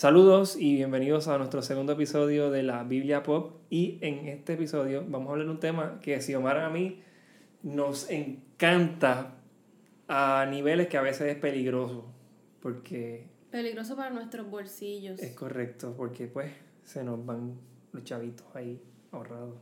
Saludos y bienvenidos a nuestro segundo episodio de la Biblia Pop. Y en este episodio vamos a hablar de un tema que si Omar a mí nos encanta a niveles que a veces es peligroso. Porque... Peligroso para nuestros bolsillos. Es correcto, porque pues se nos van los chavitos ahí ahorrados.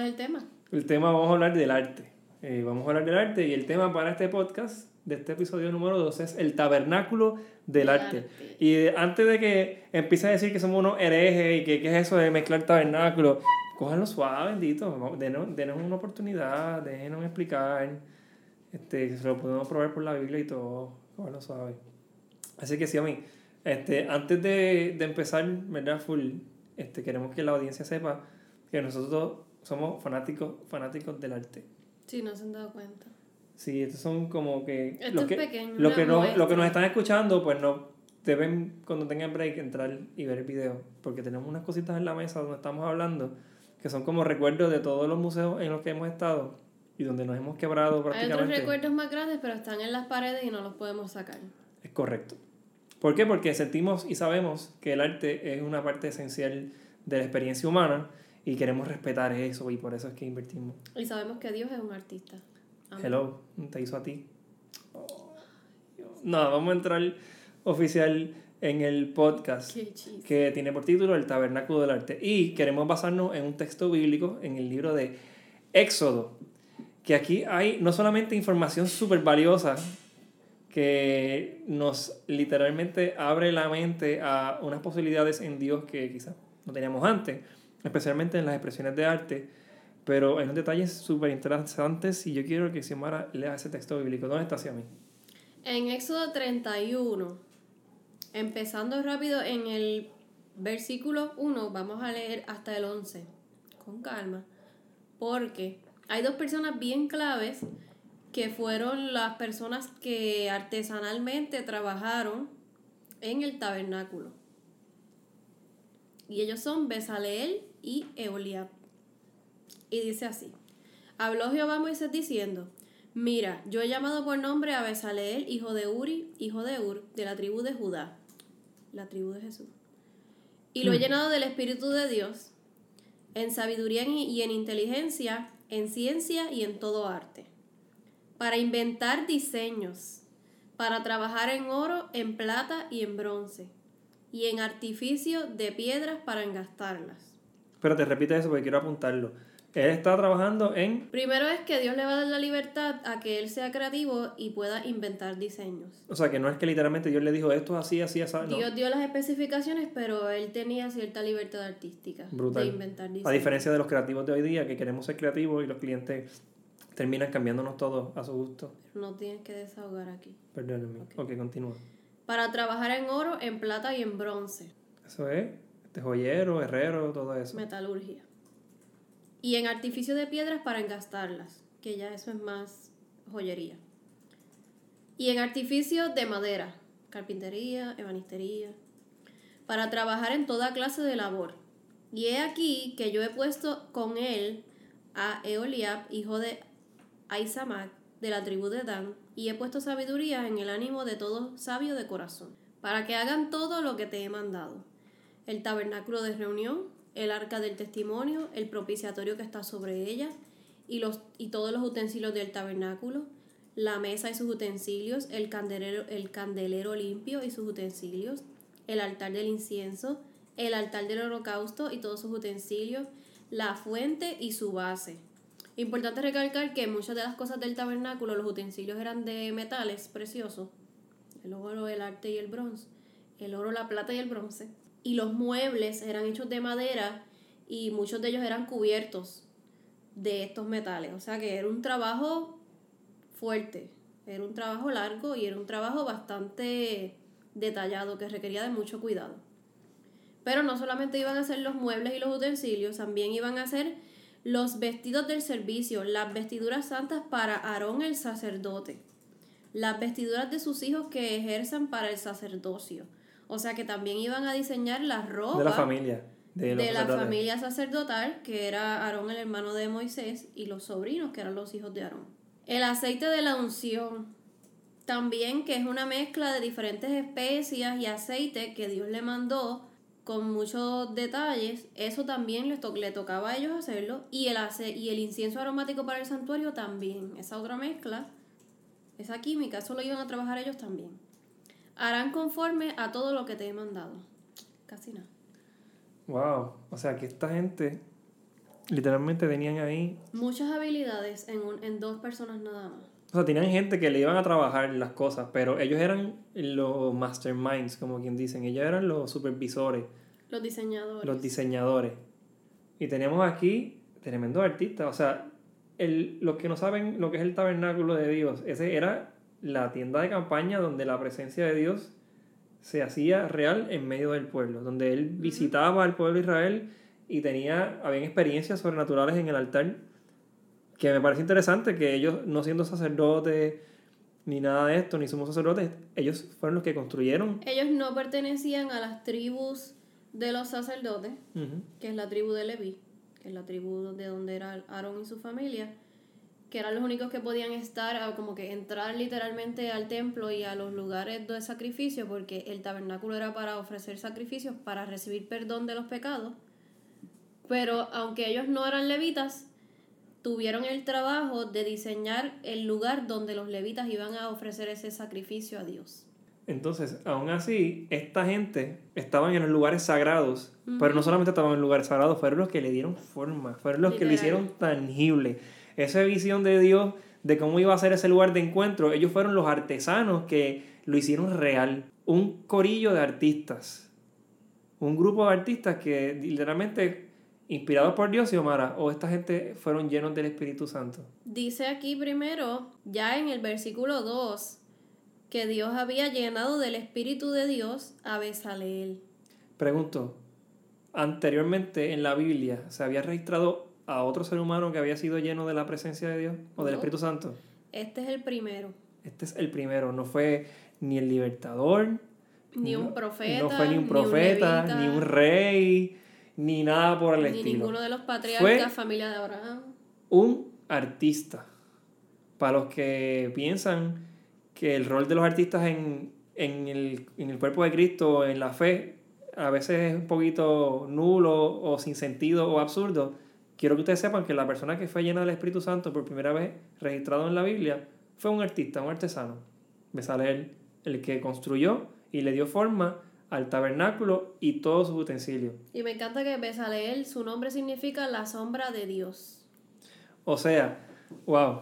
¿Cuál es el tema? El tema vamos a hablar del arte. Eh, vamos a hablar del arte y el tema para este podcast de este episodio número 2 es el tabernáculo del arte. Y antes de que empiece a decir que somos unos herejes y que qué es eso de mezclar tabernáculo, cójanlo suave, bendito. Denos, denos una oportunidad, déjenos explicar. Este, se lo podemos probar por la Biblia y todo. Cójanlo suave. Así que sí, a mí. Este, antes de, de empezar, ¿verdad? Full, este, queremos que la audiencia sepa que nosotros somos fanáticos, fanáticos del arte. Sí, no se han dado cuenta. Sí, estos son como que... Esto lo es que, pequeño, lo que, no, lo que nos están escuchando, pues no deben, cuando tengan break, entrar y ver el video. Porque tenemos unas cositas en la mesa donde estamos hablando que son como recuerdos de todos los museos en los que hemos estado y donde nos hemos quebrado Hay otros prácticamente. recuerdos más grandes, pero están en las paredes y no los podemos sacar. Es correcto. ¿Por qué? Porque sentimos y sabemos que el arte es una parte esencial de la experiencia humana y queremos respetar eso y por eso es que invertimos. Y sabemos que Dios es un artista. Amén. Hello, te hizo a ti. No, vamos a entrar oficial en el podcast que tiene por título El Tabernáculo del Arte. Y queremos basarnos en un texto bíblico, en el libro de Éxodo, que aquí hay no solamente información súper valiosa, que nos literalmente abre la mente a unas posibilidades en Dios que quizás no teníamos antes, especialmente en las expresiones de arte, pero hay unos detalles súper interesantes y yo quiero que Xiomara lea ese texto bíblico. ¿Dónde está Xiomara? En Éxodo 31, empezando rápido en el versículo 1, vamos a leer hasta el 11, con calma, porque hay dos personas bien claves que fueron las personas que artesanalmente trabajaron en el tabernáculo. Y ellos son Besaleel y Eoliab. Y dice así: Habló Jehová a Moisés diciendo: Mira, yo he llamado por nombre a Besaleel, hijo de Uri, hijo de Ur, de la tribu de Judá, la tribu de Jesús. Y lo he llenado del Espíritu de Dios, en sabiduría y en inteligencia, en ciencia y en todo arte, para inventar diseños, para trabajar en oro, en plata y en bronce, y en artificio de piedras para engastarlas. Pero te repite eso porque quiero apuntarlo. Él está trabajando en Primero es que Dios le va a dar la libertad a que él sea creativo y pueda inventar diseños. O sea, que no es que literalmente Dios le dijo esto es así, así, así. No. Dios dio las especificaciones, pero él tenía cierta libertad artística Brutal. de inventar diseños. A diferencia de los creativos de hoy día, que queremos ser creativos y los clientes terminan cambiándonos todo a su gusto. No tienes que desahogar aquí. Perdónenme. Ok, continúa. Para trabajar en oro, en plata y en bronce. Eso es. Este joyero, herrero, todo eso. Metalurgia. Y en artificio de piedras para engastarlas, que ya eso es más joyería. Y en artificio de madera, carpintería, ebanistería, para trabajar en toda clase de labor. Y he aquí que yo he puesto con él a Eoliab, hijo de Aizamac, de la tribu de Dan, y he puesto sabiduría en el ánimo de todo sabio de corazón, para que hagan todo lo que te he mandado el tabernáculo de reunión, el arca del testimonio, el propiciatorio que está sobre ella, y, los, y todos los utensilios del tabernáculo, la mesa y sus utensilios, el candelero, el candelero limpio y sus utensilios, el altar del incienso, el altar del holocausto y todos sus utensilios, la fuente y su base. Importante recalcar que muchas de las cosas del tabernáculo, los utensilios eran de metales preciosos, el oro, el arte y el bronce, el oro, la plata y el bronce. Y los muebles eran hechos de madera y muchos de ellos eran cubiertos de estos metales. O sea que era un trabajo fuerte, era un trabajo largo y era un trabajo bastante detallado que requería de mucho cuidado. Pero no solamente iban a ser los muebles y los utensilios, también iban a ser los vestidos del servicio, las vestiduras santas para Aarón el sacerdote, las vestiduras de sus hijos que ejerzan para el sacerdocio. O sea que también iban a diseñar la ropa De la familia. de, de la familia sacerdotal, que era Aarón el hermano de Moisés, y los sobrinos, que eran los hijos de Aarón. El aceite de la unción, también que es una mezcla de diferentes especias y aceite que Dios le mandó con muchos detalles, eso también les to- le tocaba a ellos hacerlo, y el, ace- y el incienso aromático para el santuario también, esa otra mezcla, esa química, eso lo iban a trabajar ellos también. Harán conforme a todo lo que te he mandado. Casi nada. Wow, o sea que esta gente literalmente tenían ahí, Muchas habilidades en, un, en dos personas nada más. o sea, tenían gente que le iban a trabajar las cosas, pero ellos eran los masterminds, como quien dicen, ellos eran los supervisores, Los diseñadores. los diseñadores. Y tenemos aquí tremendos artistas, o sea, el, los que no saben lo que es el tabernáculo de Dios, ese era la tienda de campaña donde la presencia de Dios se hacía real en medio del pueblo, donde él visitaba al pueblo de Israel y tenía, habían experiencias sobrenaturales en el altar, que me parece interesante que ellos, no siendo sacerdotes ni nada de esto, ni somos sacerdotes, ellos fueron los que construyeron. Ellos no pertenecían a las tribus de los sacerdotes, que es la tribu de Leví, que es la tribu de donde era Aarón y su familia, que eran los únicos que podían estar, como que entrar literalmente al templo y a los lugares de sacrificio, porque el tabernáculo era para ofrecer sacrificios, para recibir perdón de los pecados. Pero aunque ellos no eran levitas, tuvieron el trabajo de diseñar el lugar donde los levitas iban a ofrecer ese sacrificio a Dios. Entonces, aún así, esta gente estaban en los lugares sagrados, pero no solamente estaban en lugares sagrados, fueron los que le dieron forma, fueron los que lo Literal. hicieron tangible. Esa visión de Dios de cómo iba a ser ese lugar de encuentro, ellos fueron los artesanos que lo hicieron real. Un corillo de artistas, un grupo de artistas que literalmente, inspirados por Dios y Omara, o esta gente fueron llenos del Espíritu Santo. Dice aquí primero, ya en el versículo 2, que Dios había llenado del Espíritu de Dios a Besaleel. Pregunto, anteriormente en la Biblia se había registrado a otro ser humano que había sido lleno de la presencia de Dios o del No. Espíritu Santo. Este es el primero. Este es el primero, no fue ni el libertador, Ni un profeta, no fue ni un ni un profeta, levita, ni un rey, ni nada por el Ni estilo. ninguno de los patriarcas, Fue- familia de Abraham. Un artista. Para los que piensan que el rol de los artistas en, en, el, en el cuerpo de Cristo, en la fe, a veces es un poquito nulo o sin sentido o absurdo, quiero que ustedes sepan que la persona que fue llena del Espíritu Santo por primera vez registrado en la Biblia fue un artista, un artesano. Besaleel, el que construyó y le dio forma al tabernáculo y todos sus utensilios. Y me encanta que Besaleel, su nombre significa la sombra de Dios. O sea, wow,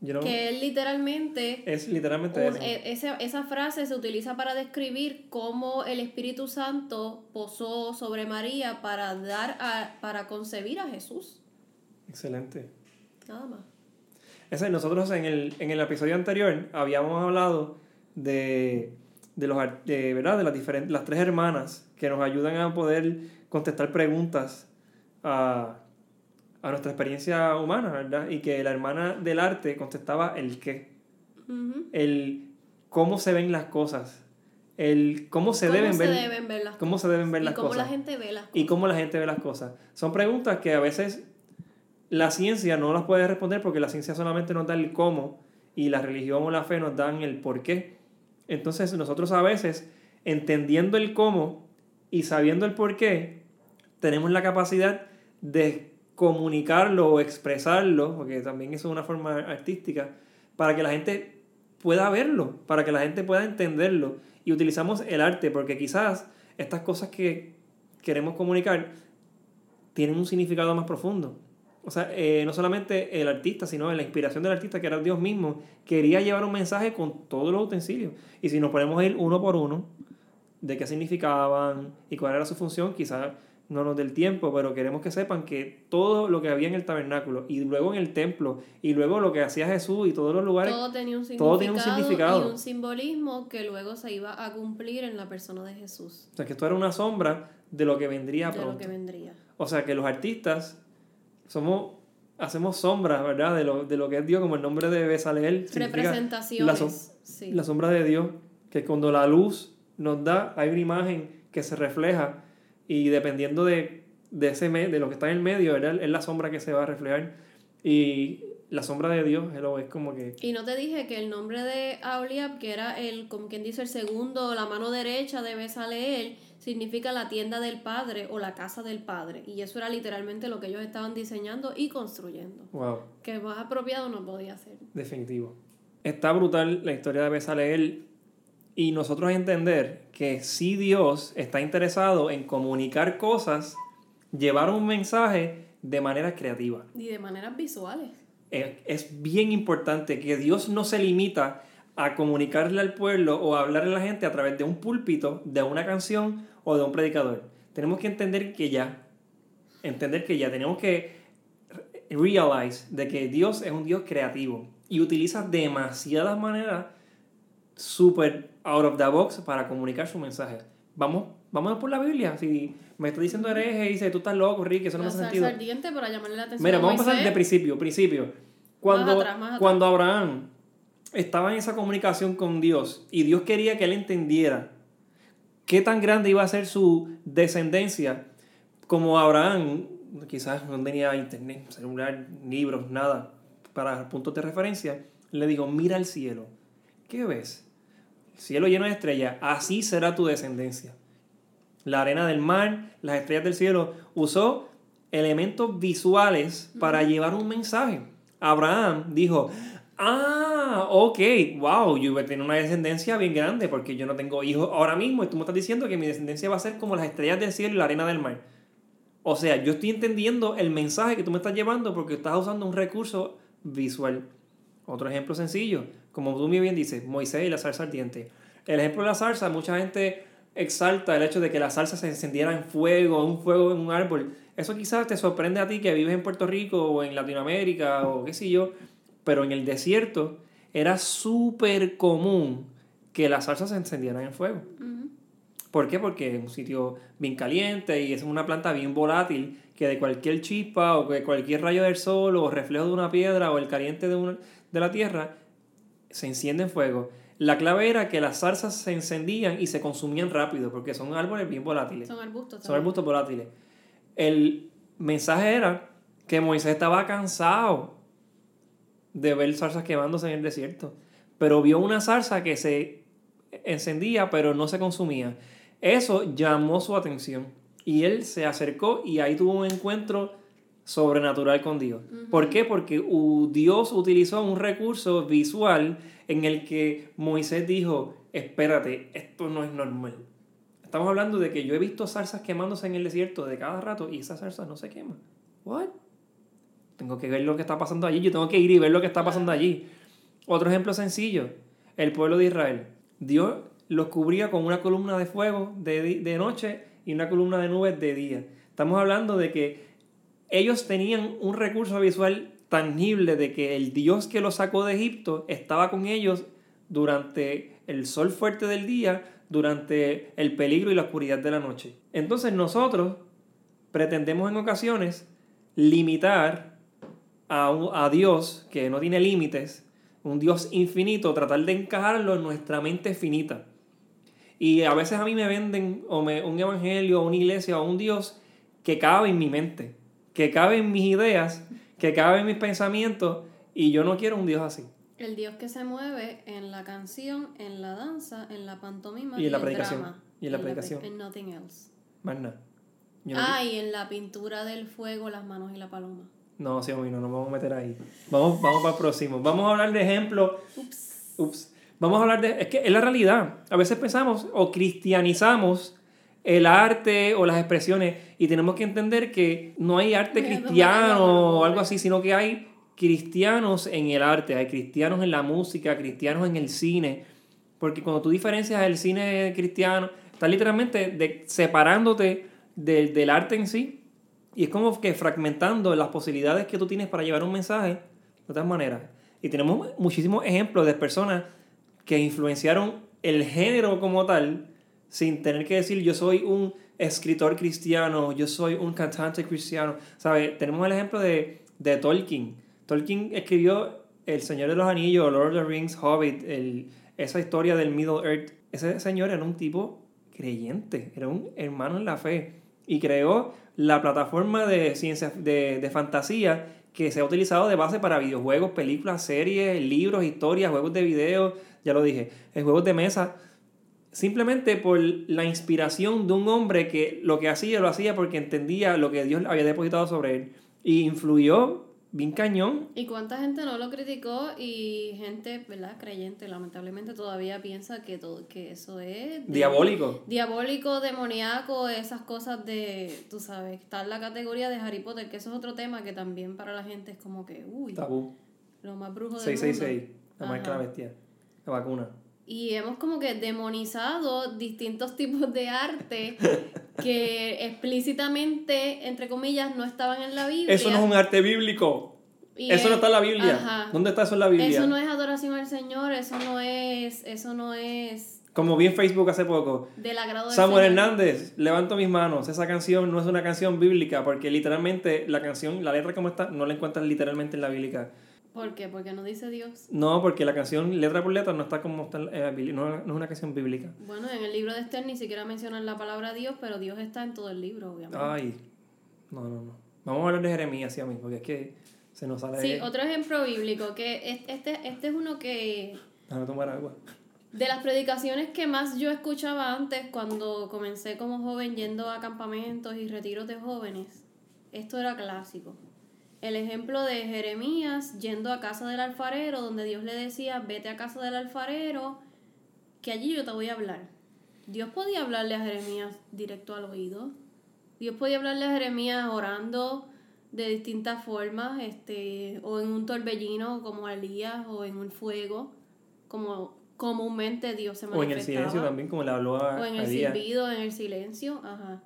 yo no- Que él literalmente es literalmente Un- eso. e- esa, esa frase se utiliza para describir cómo el Espíritu Santo posó sobre María para dar a, para concebir a Jesús. Excelente. Nada más. Ese, nosotros en el, en el episodio anterior habíamos hablado de, de, los, de, ¿verdad? de las, diferentes, las tres hermanas que nos ayudan a poder contestar preguntas a, a nuestra experiencia humana, ¿verdad? Y que la hermana del arte contestaba el qué, el cómo se ven las cosas, el cómo se ¿Cómo deben se ver, deben ver las cómo se deben ver y las cómo cosas la gente ve las cosas. y cómo la gente ve las cosas. Son preguntas que a veces la ciencia no las puede responder porque la ciencia solamente nos da el cómo y la religión o la fe nos dan el por qué. Entonces nosotros a veces, entendiendo el cómo y sabiendo el por qué, tenemos la capacidad de comunicarlo o expresarlo, porque también eso es una forma artística, para que la gente pueda verlo, para que la gente pueda entenderlo. Y utilizamos el arte, porque quizás estas cosas que queremos comunicar tienen un significado más profundo. O sea, eh, no solamente el artista, sino la inspiración del artista, que era Dios mismo, quería llevar un mensaje con todos los utensilios. Y si nos ponemos a ir uno por uno, de qué significaban y cuál era su función, quizás no nos dé el tiempo, pero queremos que sepan que todo lo que había en el tabernáculo y luego en el templo y luego lo que hacía Jesús y todos los lugares, todo tenía un significado, todo tiene un significado. y un simbolismo que luego se iba a cumplir en la persona de Jesús, o sea, que esto era una sombra de lo que vendría de pronto. lo que vendría. O sea, que los artistas somos hacemos sombras, ¿verdad? De lo, de lo que es Dios, como el nombre de Besaleel. Representaciones. La, som- sí. la sombra de Dios, que cuando la luz nos da, hay una imagen que se refleja y dependiendo de de, ese de lo que está en el medio, es la sombra que se va a reflejar. Y la sombra de Dios es como que... Y no te dije que el nombre de Auliab, que era el, como quien dice, el segundo, la mano derecha de Besaleel, significa la tienda del padre o la casa del padre. Y eso era literalmente lo que ellos estaban diseñando y construyendo. Wow. Que más apropiado no podía ser. Definitivo. Está brutal la historia de Besaleel y nosotros entender que si Dios está interesado en comunicar cosas, llevar un mensaje de manera creativa. Y de maneras visuales. Es bien importante que Dios no se limita a comunicarle al pueblo o a hablarle a la gente a través de un púlpito, de una canción o de un predicador. Tenemos que entender que ya, entender que ya, tenemos que realize de que Dios es un Dios creativo y utiliza demasiadas maneras super out of the box para comunicar su mensaje. Vamos, vamos por la Biblia. Si me está diciendo hereje y dice tú estás loco, Rick, eso no me hace sentido. para llamarle la atención Mira, vamos a pasar de principio, principio. Cuando, cuando Abraham estaba en esa comunicación con Dios y Dios quería que él entendiera qué tan grande iba a ser su descendencia, como Abraham quizás no tenía internet, celular, libros, nada para puntos de referencia, le dijo, mira el cielo, ¿qué ves? El cielo lleno de estrellas, así será tu descendencia. La arena del mar, las estrellas del cielo, usó elementos visuales para llevar un mensaje. Abraham dijo, Ah, ok, wow, yo voy a tener una descendencia bien grande porque yo no tengo hijos ahora mismo y tú me estás diciendo que mi descendencia va a ser como las estrellas del cielo y la arena del mar. O sea, yo estoy entendiendo el mensaje que tú me estás llevando porque estás usando un recurso visual. Otro ejemplo sencillo, como tú muy bien dices, Moisés y la salsa ardiente. El ejemplo de la salsa, mucha gente exalta el hecho de que la salsa se encendiera en fuego, un fuego en un árbol. Eso quizás te sorprende a ti que vives en Puerto Rico o en Latinoamérica o qué sé yo pero en el desierto era súper común que las salsas se encendieran en fuego. ¿Por qué? Porque es un sitio bien caliente y es una planta bien volátil que de cualquier chispa o de cualquier rayo del sol o reflejo de una piedra o el caliente de, de la tierra se enciende en fuego. La clave era que las zarzas se encendían y se consumían rápido porque son árboles bien volátiles. Son arbustos. Son arbustos volátiles. El mensaje era que Moisés estaba cansado de ver zarzas quemándose en el desierto. Pero vio una zarza que se encendía pero no se consumía. Eso llamó su atención y él se acercó y ahí tuvo un encuentro sobrenatural con Dios. ¿Por qué? Porque Dios utilizó un recurso visual en el que Moisés dijo, espérate, esto no es normal. Estamos hablando de que yo he visto zarzas quemándose en el desierto de cada rato y esa zarza no se quema. ¿What? Tengo que ver lo que está pasando allí. Yo tengo que ir y ver lo que está pasando allí. Otro ejemplo sencillo. El pueblo de Israel. Dios los cubría con una columna de fuego de, de noche y una columna de nubes de día. Estamos hablando de que ellos tenían un recurso visual tangible de que el Dios que los sacó de Egipto estaba con ellos durante el sol fuerte del día, durante el peligro y la oscuridad de la noche. Entonces nosotros pretendemos en ocasiones limitar a, Dios que no tiene límites, un Dios infinito, tratar de encajarlo en nuestra mente finita. Y a veces a mí me venden o me, un evangelio, una iglesia, o un Dios que cabe en mi mente, que cabe en mis ideas, que cabe en mis pensamientos, y yo no quiero un Dios así. El Dios que se mueve en la canción, en la danza, en la pantomima y en la predicación. y en la predicación. En nothing else. Más nada. ah, y en la pintura del fuego, las manos y la paloma. No, sí, no, no nos vamos a meter ahí. Vamos, vamos para el próximo. Vamos a hablar de ejemplos. Ups. Ups. Vamos a hablar de. Es que es la realidad. A veces pensamos o cristianizamos el arte o las expresiones y tenemos que entender que no hay arte cristiano o algo así, sino que hay cristianos en el arte, hay cristianos en la música, cristianos en el cine. Porque cuando tú diferencias el cine cristiano, estás literalmente de, separándote del arte en sí y es como que fragmentando las posibilidades que tú tienes para llevar un mensaje de otras maneras. Y tenemos muchísimos ejemplos de personas que influenciaron el género como tal sin tener que decir yo soy un escritor cristiano, yo soy un cantante cristiano. ¿Sabe? Tenemos el ejemplo de, de Tolkien. Tolkien escribió El Señor de los Anillos, Lord of the Rings, Hobbit, el, esa historia del Middle Earth. Ese señor era un tipo creyente, era un hermano en la fe y creó la plataforma de ciencia de, de fantasía que se ha utilizado de base para videojuegos, películas, series, libros, historias, juegos de video, ya lo dije, juegos de mesa, simplemente por la inspiración de un hombre que lo que hacía lo hacía porque entendía lo que Dios había depositado sobre él y influyó bien cañón. ¿Y cuánta gente no lo criticó? Y gente, ¿verdad? Creyente, lamentablemente todavía piensa que todo que eso es... diabólico. Diabólico, demoníaco, esas cosas de, tú sabes, está en la categoría de Harry Potter, que eso es otro tema que también para la gente es como que, uy. Tabú. Lo más brujo del 666, la marca la bestia, la vacuna. Y hemos como que demonizado distintos tipos de arte que explícitamente, entre comillas, no estaban en la Biblia. Eso no es un arte bíblico. eso no está en la Biblia. ¿Dónde está eso en la Biblia? Eso no es adoración al Señor, eso no es, eso no es. Como vi en Facebook hace poco. Del agrado Samuel Hernández, levanto mis manos. Esa canción no es una canción bíblica porque literalmente la canción, la letra como está, no la encuentras literalmente en la bíblica. ¿Por qué? Porque no dice Dios. No, porque la canción letra por letra no está como está en no, es una canción bíblica. Bueno, en el libro de Esther ni siquiera mencionan la palabra Dios, pero Dios está en todo el libro, obviamente. Ay, no, no, no. Vamos a hablar de Jeremías, sí, a mí, porque es que se nos sale... Sí, otro ejemplo bíblico, que este, este es uno que... Déjame tomar agua. De las predicaciones que más yo escuchaba antes, cuando comencé como joven yendo a campamentos y retiros de jóvenes, esto era clásico el ejemplo de Jeremías yendo a casa del alfarero, donde Dios le decía, vete a casa del alfarero, que allí yo te voy a hablar. Dios podía hablarle a Jeremías directo al oído. Dios podía hablarle a Jeremías orando de distintas formas, este, o en un torbellino como Elías, o en un fuego, como comúnmente Dios se manifestaba. O en el silencio también, como le habló a O en el silbido, en el silencio, ajá.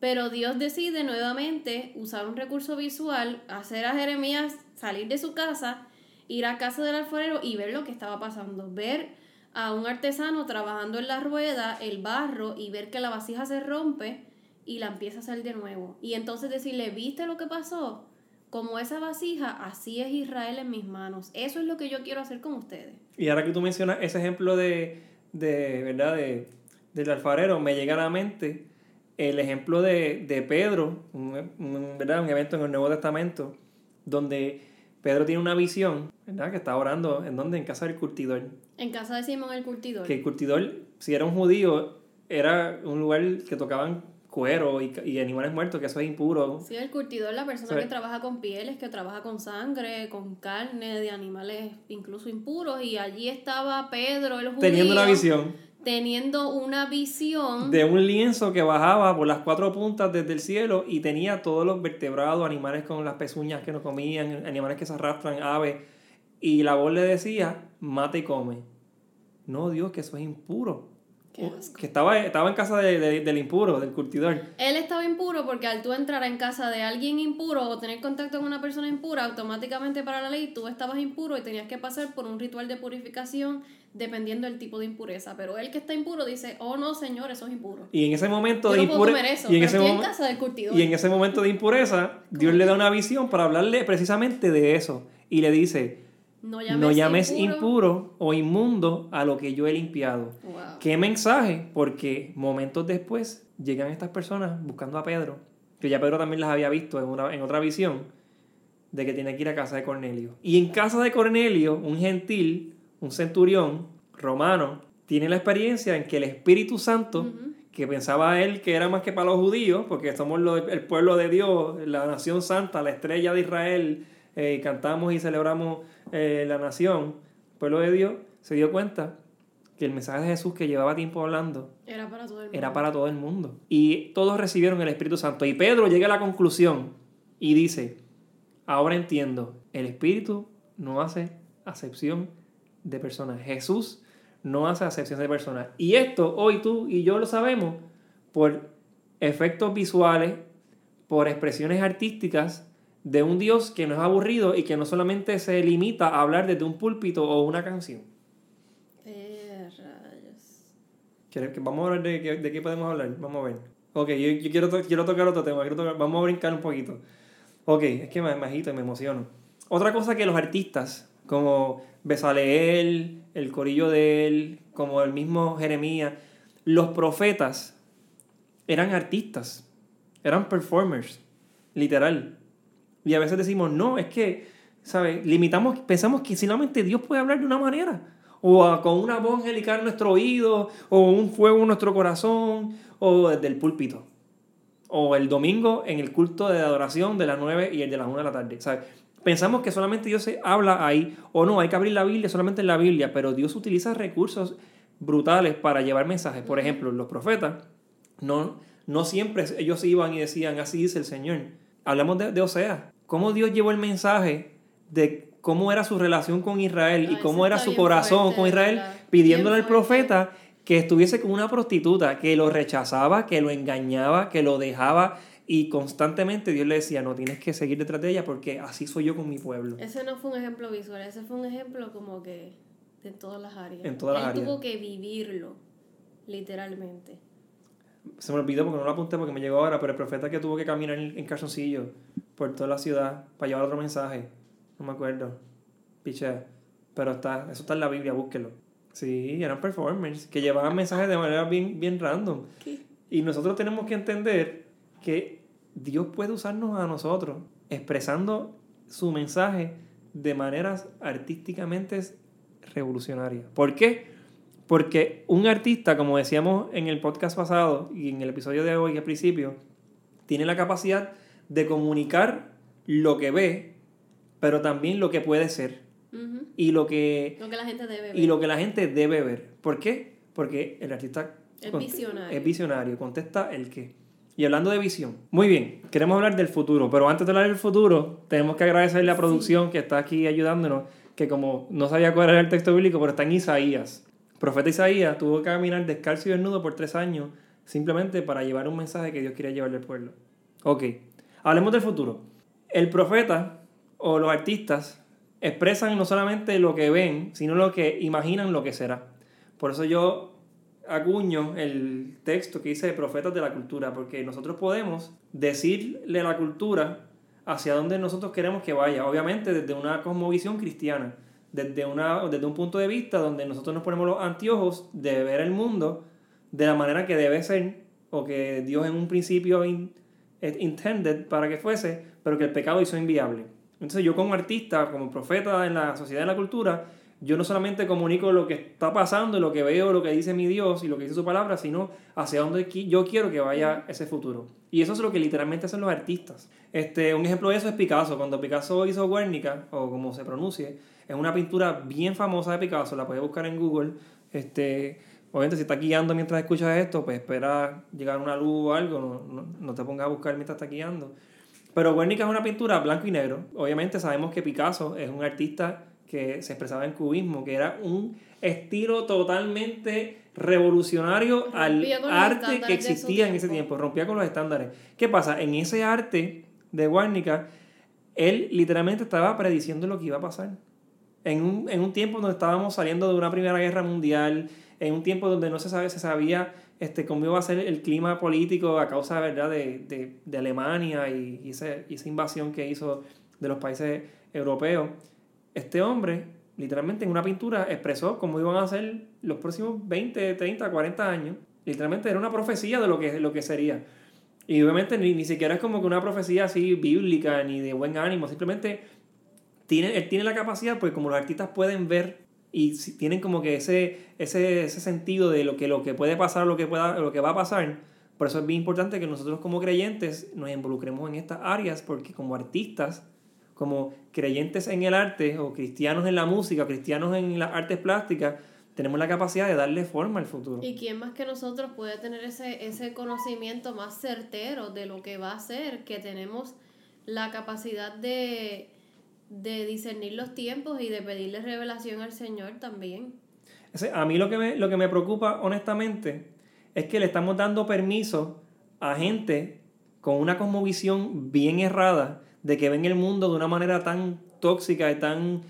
Pero Dios decide nuevamente usar un recurso visual, hacer a Jeremías salir de su casa, ir a casa del alfarero y ver lo que estaba pasando. Ver a un artesano trabajando en la rueda, el barro, y ver que la vasija se rompe y la empieza a hacer de nuevo. Y entonces decirle, ¿viste lo que pasó? Como esa vasija, así es Israel en mis manos. Eso es lo que yo quiero hacer con ustedes. Y ahora que tú mencionas ese ejemplo de, de ¿verdad? De, del alfarero, me llega a la mente el ejemplo de, de Pedro, un, ¿verdad? un evento en el Nuevo Testamento, donde Pedro tiene una visión, ¿verdad? Que está orando, ¿en dónde? En casa del curtidor. En casa de Simón el curtidor. Que el curtidor, si era un judío, era un lugar que tocaban cuero y, y animales muertos, que eso es impuro. Sí, el curtidor, la persona que trabaja con pieles, que trabaja con sangre, con carne de animales incluso impuros, y allí estaba Pedro, el judío. Teniendo una visión teniendo una visión de un lienzo que bajaba por las cuatro puntas desde el cielo y tenía todos los vertebrados, animales con las pezuñas que no comían, animales que se arrastran, aves. Y la voz le decía, mate y come. No, Dios, que eso es impuro. Que estaba, estaba en casa del impuro, del curtidor. Él estaba impuro porque al tú entrar en casa de alguien impuro o tener contacto con una persona impura, automáticamente para la ley tú estabas impuro y tenías que pasar por un ritual de purificación dependiendo del tipo de impureza. Pero él que está impuro dice, oh no, señor, eso es impuro. Y en ese momento de impureza. Y en ese Y en ese momento de impureza, Dios le da una visión para hablarle precisamente de eso. Y le dice, no llames, impuro. o inmundo a lo que yo he limpiado. ¿Qué mensaje? Porque momentos después llegan estas personas buscando a Pedro, que ya Pedro también las había visto en, una, en otra visión, de que tiene que ir a casa de Cornelio. Y en casa de Cornelio, un gentil un centurión romano tiene la experiencia en que el Espíritu Santo, que pensaba él que era más que para los judíos, porque somos el pueblo de Dios, la nación santa, la estrella de Israel, eh, cantamos y celebramos eh, la nación, el pueblo de Dios, se dio cuenta que el mensaje de Jesús que llevaba tiempo hablando era para todo el mundo. Era para todo el mundo. Y todos recibieron el Espíritu Santo. Y Pedro llega a la conclusión y dice, ahora entiendo, el Espíritu no hace acepción de personas. Jesús no hace acepción de personas. Y esto hoy tú y yo lo sabemos por efectos visuales, por expresiones artísticas de un Dios que no es aburrido y que no solamente se limita a hablar desde un púlpito o una canción. Eh, rayos. Vamos a hablar de, de, qué podemos hablar. Vamos a ver. Ok, yo, quiero, quiero tocar otro tema. vamos a brincar un poquito. Ok, es que me, me y me emociono. Otra cosa que los artistas como Besaleel, el corillo de él, como el mismo Jeremías, los profetas eran artistas. Eran performers, literal. Y a veces decimos, no, es que, ¿sabes? Limitamos, pensamos que solamente Dios puede hablar de una manera. O con una voz angelical en nuestro oído, o un fuego en nuestro corazón, o desde el púlpito. O el domingo en el culto de adoración de las 9 y el de las 1 de la tarde. ¿sabes? Pensamos que solamente Dios se habla ahí, o no, hay que abrir la Biblia solamente en la Biblia, pero Dios utiliza recursos brutales para llevar mensajes. Por ejemplo, los profetas, no, no siempre ellos iban y decían, así dice el Señor. Hablamos de, de Osea, cómo Dios llevó el mensaje de cómo era su relación con Israel y cómo era su corazón con Israel, pidiéndole al profeta que estuviese con una prostituta, que lo rechazaba, que lo engañaba, que lo dejaba y constantemente Dios le decía, no tienes que seguir detrás de ella porque así soy yo con mi pueblo. Ese no fue un ejemplo visual, ese fue un ejemplo como que de todas las áreas. En todas las áreas. tuvo que vivirlo, literalmente. Se me olvidó porque no lo apunté porque me llegó ahora, pero el profeta que tuvo que caminar en calzoncillo por toda la ciudad para llevar otro mensaje. No me acuerdo. Piché. Pero está, eso está en la Biblia, búsquelo. Sí, eran performers que llevaban mensajes de manera bien, bien random. Y nosotros tenemos que entender que Dios puede usarnos a nosotros expresando su mensaje de maneras artísticamente revolucionarias. ¿Por qué? Porque un artista, como decíamos en el podcast pasado y en el episodio de hoy al principio, tiene la capacidad de comunicar lo que ve, pero también lo que puede ser. Y lo que, lo que la gente debe ver. Y lo que la gente debe ver. ¿Por qué? Porque el artista es visionario. Es visionario, contesta el qué. Y hablando de visión, muy bien, queremos hablar del futuro, pero antes de hablar del futuro, tenemos que agradecerle a la producción que está aquí ayudándonos, que como no sabía cuál era el texto bíblico, pero está en Isaías. Profeta Isaías tuvo que caminar descalzo y desnudo por tres años, simplemente para llevar un mensaje que Dios quería llevarle al pueblo. Ok, hablemos del futuro. El profeta o los artistas expresan no solamente lo que ven, sino lo que imaginan lo que será. Por eso yo acuño el texto que dice profetas de la cultura, porque nosotros podemos decirle a la cultura hacia dónde nosotros queremos que vaya, obviamente desde una cosmovisión cristiana, desde, una, desde un punto de vista donde nosotros nos ponemos los anteojos de ver el mundo de la manera que debe ser, o que Dios en un principio intended para que fuese, pero que el pecado hizo inviable. Entonces yo como artista, como profeta en la sociedad y la cultura, yo no solamente comunico lo que está pasando, lo que veo, lo que dice mi Dios y lo que dice su palabra, sino hacia dónde yo quiero que vaya ese futuro. Y eso es lo que literalmente hacen los artistas. Este, un ejemplo de eso es Picasso. Cuando Picasso hizo Guernica, o como se pronuncie, es una pintura bien famosa de Picasso, la puedes buscar en Google. Este, obviamente si estás guiando mientras escuchas esto, pues espera llegar una luz o algo, no, no, no te pongas a buscar mientras estás guiando. Pero Guernica es una pintura blanco y negro. Obviamente sabemos que Picasso es un artista que se expresaba en cubismo, que era un estilo totalmente revolucionario al arte que existía en ese tiempo, rompía con los estándares. ¿Qué pasa? En ese arte de Guernica, él literalmente estaba prediciendo lo que iba a pasar. En un, en un tiempo donde estábamos saliendo de una Primera Guerra Mundial, en un tiempo donde no se, sabe, se sabía este, cómo iba a ser el clima político a causa ¿verdad? De, de, de Alemania y, y, esa invasión que hizo de los países europeos. Este hombre, literalmente en una pintura, expresó cómo iban a ser los próximos 20, 30, 40 años. Literalmente era una profecía de lo que, lo que sería. Y obviamente ni, ni siquiera es como que una profecía así bíblica ni de buen ánimo, simplemente tiene, él tiene la capacidad, pues como los artistas pueden ver y tienen como que ese, ese, ese sentido de lo que, lo que puede pasar, lo que, pueda, lo que va a pasar. Por eso es bien importante que nosotros como creyentes nos involucremos en estas áreas, porque como artistas, como creyentes en el arte, o cristianos en la música, cristianos en las artes plásticas, tenemos la capacidad de darle forma al futuro. ¿Y quién más que nosotros puede tener ese, ese conocimiento más certero de lo que va a ser? Que tenemos la capacidad de de discernir los tiempos y de pedirle revelación al Señor también. A mí lo que, me, lo que me preocupa honestamente es que le estamos dando permiso a gente con una cosmovisión bien errada de que ven el mundo de una manera tan tóxica y tan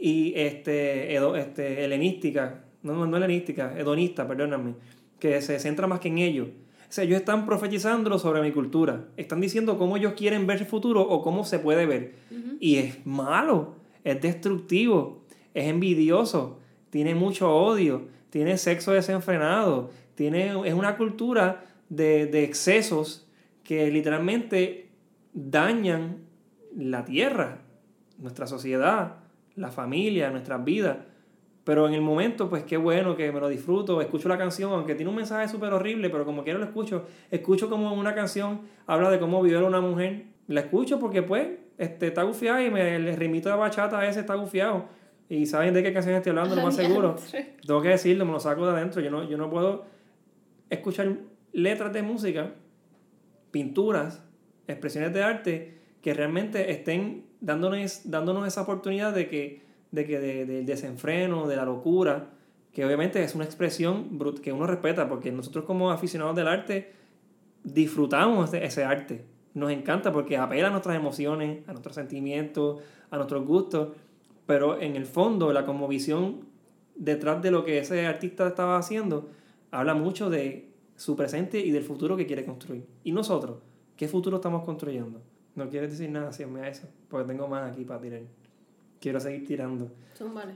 y este, este, helenística, no, no helenística, hedonista, perdóname, que se centra más que en ello o sea, ellos están profetizándolo sobre mi cultura. Están diciendo cómo ellos quieren ver el futuro o cómo se puede ver. Y es malo, es destructivo, es envidioso, tiene mucho odio, tiene sexo desenfrenado, tiene, es una cultura de, de excesos que literalmente dañan la tierra, nuestra sociedad, la familia, nuestras vidas. Pero en el momento, pues qué bueno que me lo disfruto, escucho la canción, aunque tiene un mensaje súper horrible, pero como quiero lo escucho, escucho como una canción habla de cómo viola una mujer, la escucho porque pues este, está gufiado y me, el ritmito de bachata ese está gufiado. Y saben de qué canción estoy hablando, lo más seguro. Tengo que decirlo, me lo saco de adentro. Yo no, yo no puedo escuchar letras de música, pinturas, expresiones de arte que realmente estén dándonos, dándonos esa oportunidad de que, de que del desenfreno, de la locura, que obviamente es una expresión que uno respeta, porque nosotros como aficionados del arte disfrutamos ese arte. Nos encanta porque apela a nuestras emociones, a nuestros sentimientos, a nuestros gustos, pero en el fondo la visión detrás de lo que ese artista estaba haciendo habla mucho de su presente y del futuro que quiere construir. ¿Y nosotros? ¿Qué futuro estamos construyendo? No quieres decir nada si a eso, porque tengo más aquí para tirar. Quiero seguir tirando.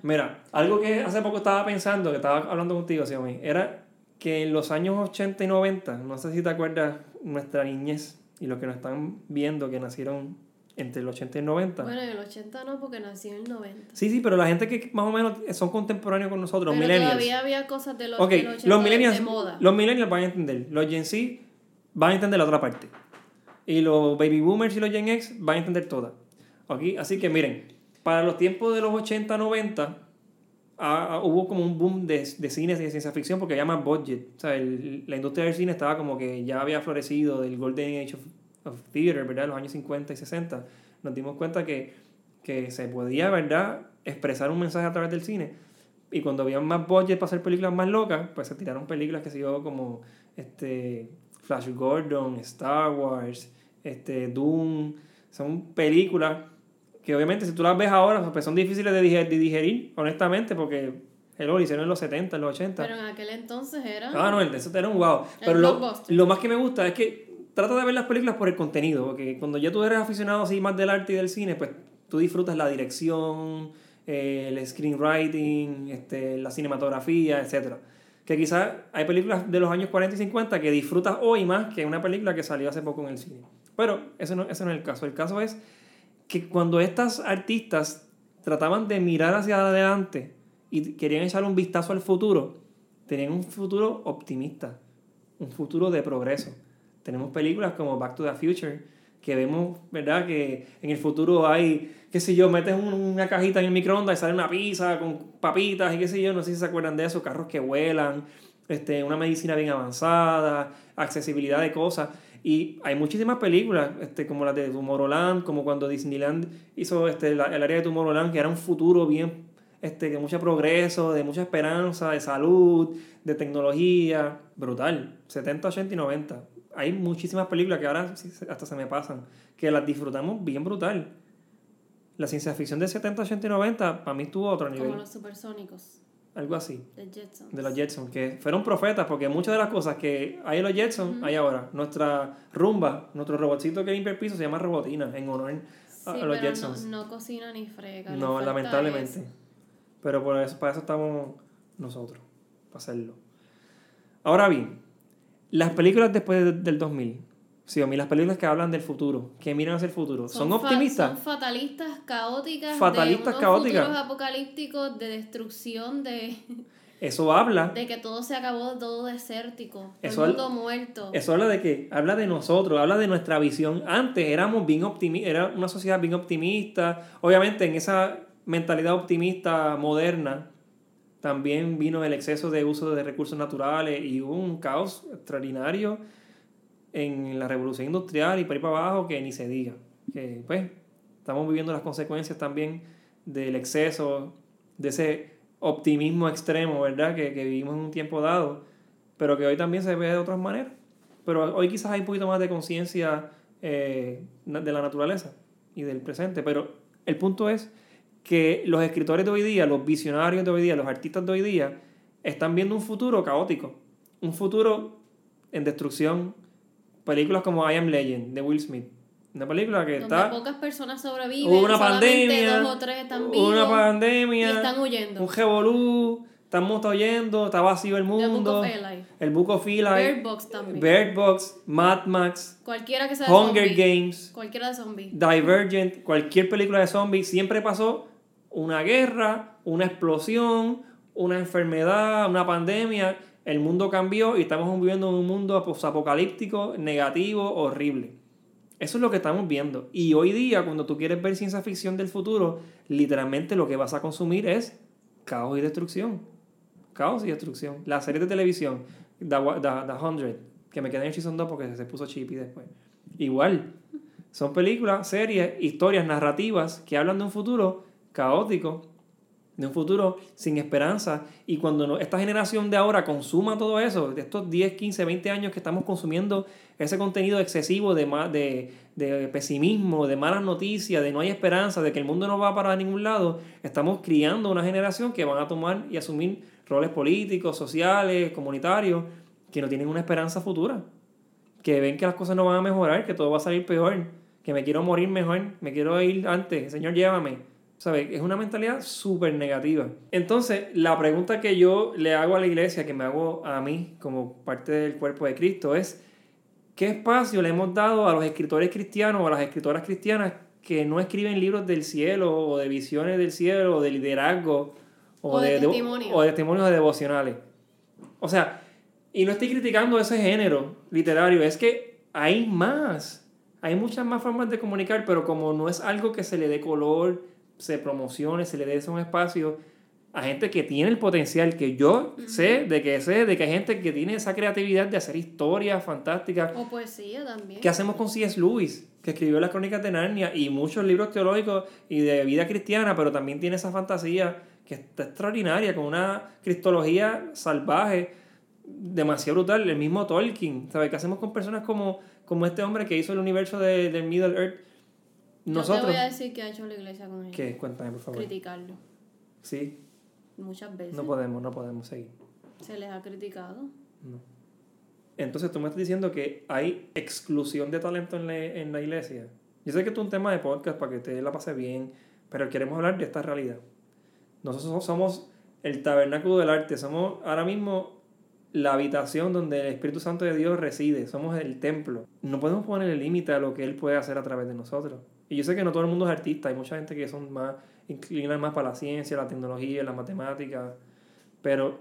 Mira, algo que hace poco estaba pensando, que estaba hablando contigo, Xiaomi, era que en los años 80 y 90, no sé si te acuerdas, nuestra niñez y los que nos están viendo que nacieron entre el 80 y el 90. Bueno, en el 80 no, porque nací en el 90. Sí, sí, pero la gente que más o menos son contemporáneos con nosotros, pero millennials. todavía había cosas de los, okay, los millennials, de moda. Los millennials van a entender. Los Gen Z van a entender la otra parte. Y los baby boomers y los Gen X van a entender todas. Okay, así que miren, para los tiempos de los 80, 90, hubo como un boom de, de cines de ciencia ficción porque había más budget. O sea, la industria del cine estaba como que ya había florecido del Golden Age of of Theater, ¿verdad? Los años 50 y 60, nos dimos cuenta que, que se podía, ¿verdad?, expresar un mensaje a través del cine. Y cuando había más budget para hacer películas más locas, pues se tiraron películas que se dio como este, Flash Gordon, Star Wars, este, Doom. Son películas que obviamente si tú las ves ahora, pues son difíciles de digerir, de digerir honestamente, porque el lo hicieron en los 70, en los 80. Pero en aquel entonces era... Ah, no, eso era un wow. Pero lo, lo, más que me gusta es que trata de ver las películas por el contenido, porque cuando ya tú eres aficionado así más del arte y del cine, pues tú disfrutas la dirección, eh, el screenwriting, este, la cinematografía, etc. Que quizás hay películas de los años 40 y 50 que disfrutas hoy más que una película que salió hace poco en el cine. Pero ese no, ese no es el caso. El caso es que cuando estas artistas trataban de mirar hacia adelante y querían echar un vistazo al futuro, tenían un futuro optimista, un futuro de progreso. Tenemos películas como Back to the Future, que vemos, ¿verdad? Que en el futuro hay, qué sé yo, metes una cajita en el microondas y sale una pizza con papitas y qué sé yo, no sé si se acuerdan de eso, carros que vuelan, este, una medicina bien avanzada, accesibilidad de cosas. Y hay muchísimas películas, este, como las de Tomorrowland, como cuando Disneyland hizo este, el área de Tomorrowland, que era un futuro bien, este, de mucho progreso, de mucha esperanza, de salud, de tecnología, brutal, 70, 80 y 90 hay muchísimas películas que ahora hasta se me pasan, que las disfrutamos bien brutal. La ciencia ficción de 70, 80 y 90 para mí estuvo a otro nivel. Como los supersónicos. Algo así. De Jetsons. De los Jetsons, que fueron profetas, porque muchas de las cosas que hay en los Jetsons hay ahora. Nuestra rumba, nuestro robotcito que limpia el piso se llama Robotina, en honor a, los Jetsons. No, no, cocina ni frega. No, lamentablemente. Pero por eso, para eso estamos nosotros, para hacerlo. Ahora bien, las películas después del 2000, sí, a mí las películas que hablan del futuro, que miran hacia el futuro, son, optimistas. son fatalistas, caóticas, fatalistas, de caóticas. futuros apocalípticos de destrucción, de... Eso habla. De que todo se acabó, todo desértico, todo el mundo muerto. Eso habla de que, habla de nosotros, habla de nuestra visión. Antes éramos bien optimistas, era una sociedad bien optimista. Obviamente en esa mentalidad optimista moderna, también vino el exceso de uso de recursos naturales y hubo un caos extraordinario en la revolución industrial y por ahí para abajo que ni se diga. Que pues estamos viviendo las consecuencias también del exceso, de ese optimismo extremo, ¿verdad? Que, que vivimos en un tiempo dado, pero que hoy también se ve de otras maneras. Pero hoy quizás hay un poquito más de conciencia eh, de la naturaleza y del presente, pero el punto es que los escritores de hoy día, los visionarios de hoy día, los artistas de hoy día, están viendo un futuro caótico, un futuro en destrucción. Películas como I Am Legend de Will Smith. Una película que Donde está. pocas personas sobreviven. Una pandemia. Dos o tres están vivos una pandemia. Y están huyendo. Un revolú. estamos oyendo, está vacío el mundo. Book of Eli. El Book of Eli. Bird Box también. Bird Box, Mad Max, Cualquiera que sea de Hunger zombie. Games, Cualquiera de zombie. Divergent, cualquier película de zombies, siempre pasó una guerra, una explosión, una enfermedad, una pandemia. El mundo cambió y estamos viviendo en un mundo apocalíptico, negativo, horrible. Eso es lo que estamos viendo. Y hoy día, cuando tú quieres ver ciencia ficción del futuro, literalmente lo que vas a consumir es caos y destrucción. Caos y destrucción. La serie de televisión, The, The, The 100, que me quedé en Season 2 porque se puso chippy después. Igual. Son películas, series, historias, narrativas que hablan de un futuro caótico, de un futuro sin esperanza. Y cuando esta generación de ahora consuma todo eso, de estos 10, 15, 20 años que estamos consumiendo ese contenido excesivo de, de, de pesimismo, de malas noticias, de no hay esperanza, de que el mundo no va para ningún lado, estamos criando una generación que van a tomar y asumir roles políticos, sociales, comunitarios, que no tienen una esperanza futura que ven que las cosas no van a mejorar, que todo va a salir peor, que me quiero morir mejor, me quiero ir antes, Señor, llévame. ¿Sabes? Es una mentalidad súper negativa. Entonces, la pregunta que yo le hago a la iglesia, que me hago a mí como parte del cuerpo de Cristo, es ¿qué espacio le hemos dado a los escritores cristianos o a las escritoras cristianas que no escriben libros del cielo o de visiones del cielo o de liderazgo O de o de testimonios devocionales? O sea, y no estoy criticando ese género literario, es que hay más. Hay muchas más formas de comunicar, pero como no es algo que se le dé color, se promocione, se le dé un espacio a gente que tiene el potencial, que yo sé, de que sé, de que hay gente que tiene esa creatividad de hacer historias fantásticas. O poesía también. ¿Qué hacemos con C.S. Lewis? Que escribió las crónicas de Narnia y muchos libros teológicos y de vida cristiana, pero también tiene esa fantasía que está extraordinaria, con una cristología salvaje, demasiado brutal. El mismo Tolkien, ¿sabes? ¿Qué hacemos con personas como, como este hombre que hizo el universo de, del Middle Earth? Yo Nosotros. te voy a decir que ha hecho la iglesia con él. ¿Qué? Cuéntame, por favor. Criticarlo. Sí, Muchas veces. no podemos, no podemos seguir. Se les ha criticado. No. Entonces tú me estás diciendo que hay exclusión de talento en la, en la iglesia. Yo sé que esto es un tema de podcast para que te la pase bien, pero queremos hablar de esta realidad. Nosotros somos el tabernáculo del arte, somos ahora mismo la habitación donde el Espíritu Santo de Dios reside, somos el templo. No podemos poner el límite a lo que Él puede hacer a través de nosotros. Y yo sé que no todo el mundo es artista, hay mucha gente que son más, inclinan más para la ciencia, la tecnología, la matemática, pero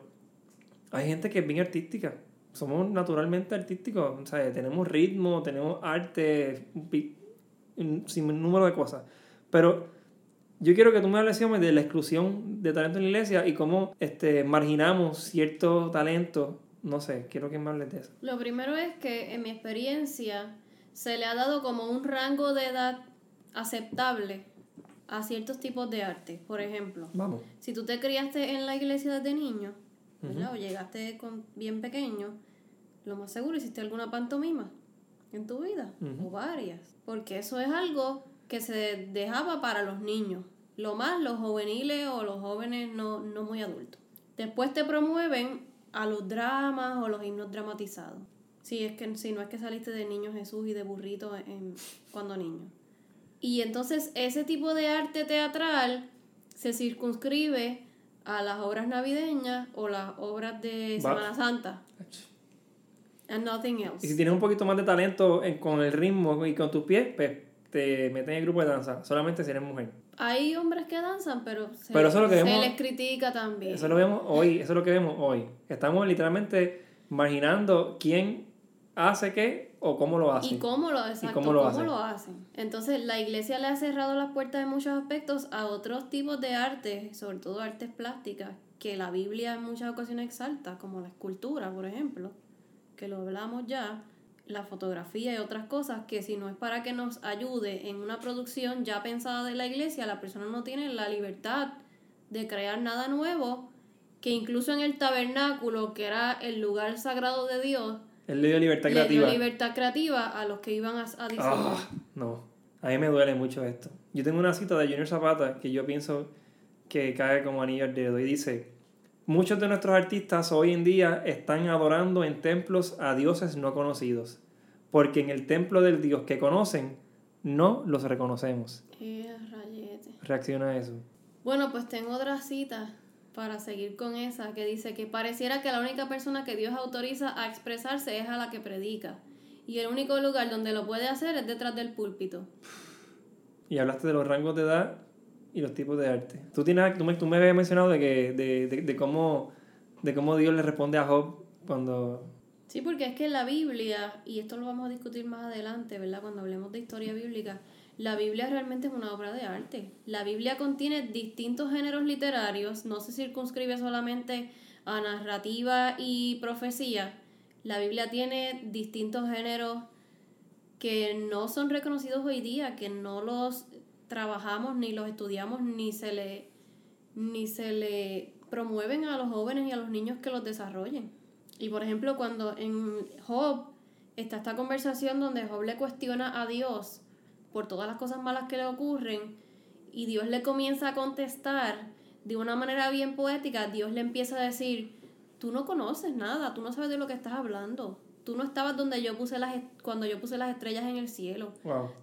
hay gente que es bien artística. Somos naturalmente artísticos, o sea, tenemos ritmo, tenemos arte, un sinnúmero de cosas. Pero yo quiero que tú me hables de la exclusión de talento en la iglesia y cómo este, marginamos cierto talento. No sé, quiero que me hables de eso. Lo primero es que en mi experiencia se le ha dado como un rango de edad aceptable a ciertos tipos de arte. Por ejemplo, Vamos. si tú te criaste en la iglesia desde niño, o llegaste con, bien pequeño, lo más seguro hiciste alguna pantomima en tu vida, o varias, porque eso es algo que se dejaba para los niños, lo más los juveniles o los jóvenes no, no muy adultos. Después te promueven a los dramas o los himnos dramatizados. Si es que si no es que saliste de niño Jesús y de burrito en, cuando niño. Y entonces ese tipo de arte teatral se circunscribe a las obras navideñas o las obras de Semana Santa. And nothing Y else. si tienes un poquito más de talento en- con el ritmo y con tus pies, pues te meten en el grupo de danza. Solamente si eres mujer. Hay hombres que danzan, pero se, Pero eso es lo que se vemos- les critica también. Eso lo vemos hoy, eso es lo que vemos hoy. Estamos literalmente marginando quién hace qué o cómo lo hace. Y cómo lo, exacto, cómo lo cómo lo, hacen. hacen. Entonces, la iglesia le ha cerrado las puertas en muchos aspectos a otros tipos de arte, sobre todo artes plásticas, que la Biblia en muchas ocasiones exalta, como la escultura, por ejemplo, que lo hablamos ya, la fotografía y otras cosas, que si no es para que nos ayude en una producción ya pensada de la iglesia, la persona no tiene la libertad de crear nada nuevo, que incluso en el tabernáculo, que era el lugar sagrado de Dios, Él le dio libertad le dio creativa. libertad creativa a los que iban a, a diseñar. Ah, no, a mí me duele mucho esto. Yo tengo una cita de Junior Zapata que yo pienso que cae como anillo al dedo y dice, muchos de nuestros artistas hoy en día están adorando en templos a dioses no conocidos, porque en el templo del Dios que conocen no los reconocemos. Eh, rayete. Reacciona a eso. Bueno, pues tengo otra cita para seguir con esa, que dice que pareciera que la única persona que Dios autoriza a expresarse es a la que predica. Y el único lugar donde lo puede hacer es detrás del púlpito. Y hablaste de los rangos de edad y los tipos de arte. Tú, tienes, tú, me, tú me habías mencionado de, que, de, de, de, cómo, de cómo Dios le responde a Job cuando... Sí, porque es que la Biblia, y esto lo vamos a discutir más adelante, ¿verdad? Cuando hablemos de historia bíblica, la Biblia realmente es una obra de arte. La Biblia contiene distintos géneros literarios, no se circunscribe solamente a narrativa y profecía. La Biblia tiene distintos géneros que no son reconocidos hoy día, que no los trabajamos ni los estudiamos ni se le ni se le promueven a los jóvenes y a los niños que los desarrollen. Y por ejemplo, cuando en Job está esta conversación donde Job le cuestiona a Dios por todas las cosas malas que le ocurren y Dios le comienza a contestar de una manera bien poética, Dios le empieza a decir, tú no conoces nada, tú no sabes de lo que estás hablando. Tú no estabas donde yo puse las cuando yo puse las estrellas en el cielo.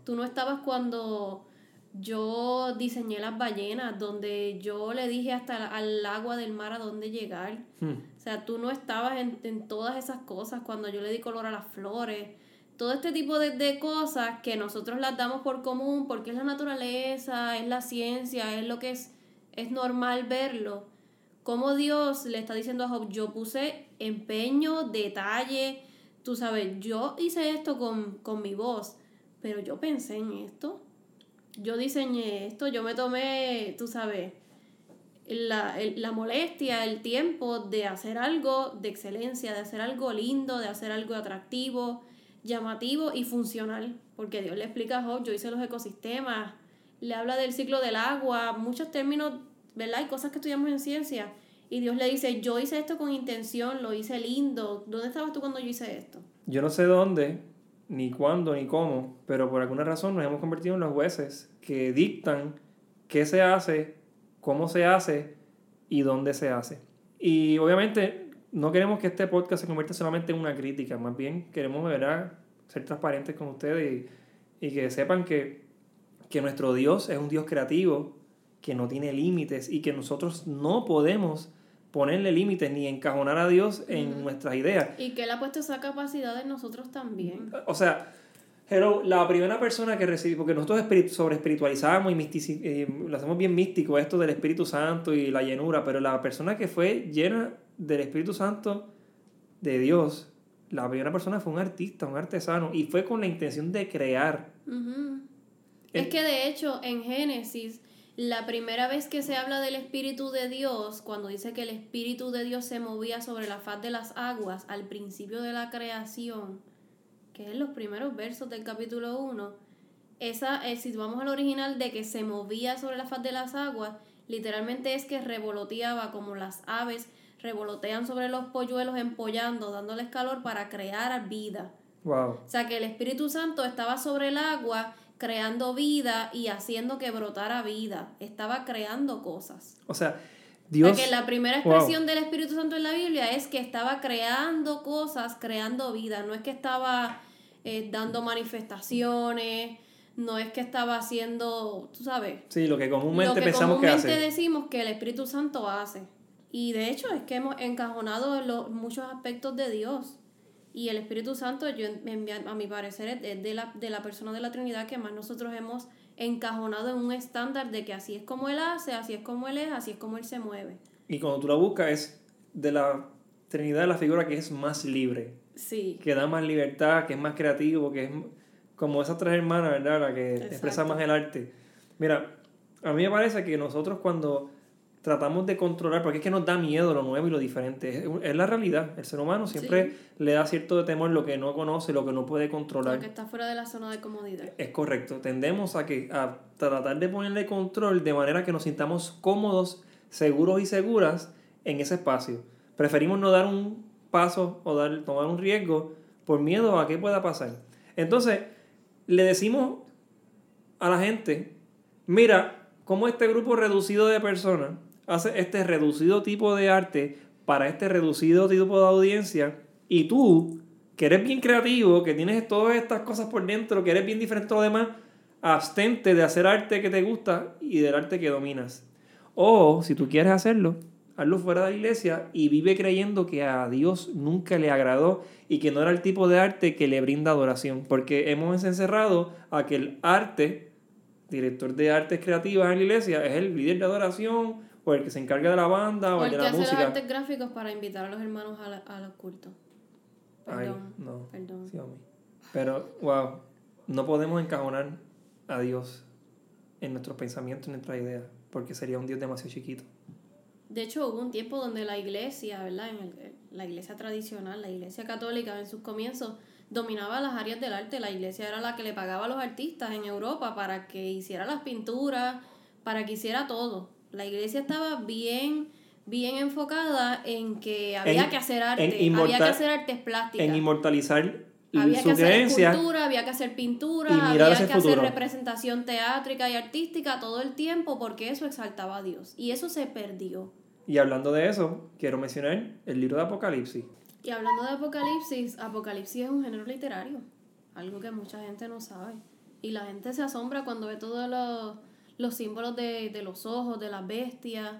Tú no estabas cuando yo diseñé las ballenas, donde yo le dije hasta al agua del mar a dónde llegar. Hmm. O sea, tú no estabas en, en todas esas cosas cuando yo le di color a las flores todo este tipo de, cosas que nosotros las damos por común porque es la naturaleza, es la ciencia, es lo que es, es normal verlo. Como Dios le está diciendo a Job, yo puse empeño, detalle, tú sabes, yo hice esto con, con mi voz, pero yo pensé en esto, yo diseñé esto, yo me tomé, tú sabes, la, la molestia, el tiempo de hacer algo de excelencia, de hacer algo lindo, de hacer algo atractivo llamativo y funcional, porque Dios le explica a Job, yo hice los ecosistemas, le habla del ciclo del agua, muchos términos, ¿verdad? Hay cosas que estudiamos en ciencia. Y Dios le dice, yo hice esto con intención, lo hice lindo. ¿Dónde estabas tú cuando yo hice esto? Yo no sé dónde, ni cuándo, ni cómo, pero por alguna razón nos hemos convertido en los jueces que dictan qué se hace, cómo se hace y dónde se hace. Y obviamente no queremos que este podcast se convierta solamente en una crítica, más bien queremos ¿verdad? ser transparentes con ustedes y, y que sepan que, que nuestro Dios es un Dios creativo, que no tiene límites y que nosotros no podemos ponerle límites ni encajonar a Dios en nuestras ideas. Y que Él ha puesto esa capacidad en nosotros también. O sea, pero la primera persona que recibí, porque nosotros sobre espiritualizamos y eh, lo hacemos bien místico, esto del Espíritu Santo y la llenura, pero la persona que fue llena del Espíritu Santo de Dios, la primera persona fue un artista, un artesano, y fue con la intención de crear. Es que de hecho en Génesis, la primera vez que se habla del Espíritu de Dios, cuando dice que el Espíritu de Dios se movía sobre la faz de las aguas al principio de la creación, que es en los primeros versos del capítulo 1, esa, eh, si vamos al original de que se movía sobre la faz de las aguas, literalmente es que revoloteaba como las aves revolotean sobre los polluelos empollando, dándoles calor para crear vida. Wow. O sea que el Espíritu Santo estaba sobre el agua creando vida y haciendo que brotara vida. Estaba creando cosas. O sea, Dios. Porque la primera expresión del Espíritu Santo en la Biblia es que estaba creando cosas, creando vida. No es que estaba eh, dando manifestaciones, no es que estaba haciendo, tú sabes. Sí, lo que comúnmente pensamos que hace. decimos que el Espíritu Santo hace. Y de hecho es que hemos encajonado los, muchos aspectos de Dios. Y el Espíritu Santo, yo, a mi parecer, es de la, de la persona de la Trinidad que más nosotros hemos encajonado en un estándar de que así es como Él hace, así es como Él es, así es como Él se mueve. Y cuando tú la buscas es de la Trinidad la figura que es más libre. Sí. Que da más libertad, que es más creativo, que es como esas tres hermanas, ¿verdad? La que expresa más el arte. Mira, a mí me parece que nosotros cuando tratamos de controlar, porque es que nos da miedo lo nuevo y lo diferente. Es, la realidad. El ser humano siempre le da cierto temor lo que no conoce, lo que no puede controlar. Lo que está fuera de la zona de comodidad. Es correcto. Tendemos a, que, a tratar de ponerle control de manera que nos sintamos cómodos, seguros y seguras en ese espacio. Preferimos no dar un paso o dar, tomar un riesgo por miedo a qué pueda pasar. Entonces, le decimos a la gente, mira, como este grupo reducido de personas hace este reducido tipo de arte para este reducido tipo de audiencia y tú, que eres bien creativo, que tienes todas estas cosas por dentro, que eres bien diferente a lo demás, abstente de hacer arte que te gusta y del arte que dominas. O, si tú quieres hacerlo, hazlo fuera de la iglesia y vive creyendo que a Dios nunca le agradó y que no era el tipo de arte que le brinda adoración. Porque hemos encerrado a que el arte, director de artes creativas en la iglesia, es el líder de adoración o el que se encarga de la banda o, O el el de que la hace los música. artes gráficos para invitar a los hermanos a, la- a los cultos. Ay, Perdón. no. Perdón. Sí. Pero, wow, no podemos encajonar a Dios en nuestros pensamientos, en nuestras ideas, porque sería un Dios demasiado chiquito. De hecho, hubo un tiempo donde la iglesia, ¿verdad? En el- la iglesia tradicional, la iglesia católica en sus comienzos, dominaba las áreas del arte. La iglesia era la que le pagaba a los artistas en Europa para que hiciera las pinturas, para que hiciera todo. La iglesia estaba bien, bien enfocada en que había En- que hacer arte, había que hacer artes plásticas. En inmortalizar Había su que hacer creencia escultura, había que hacer pintura, había que hacer representación teátrica y artística todo el tiempo porque eso exaltaba a Dios. Y eso se perdió. Y hablando de eso, quiero mencionar el libro de Apocalipsis. Y hablando de Apocalipsis, Apocalipsis es un género literario, algo que mucha gente no sabe. Y la gente se asombra cuando ve todos los, los símbolos de, de los ojos, de las bestias,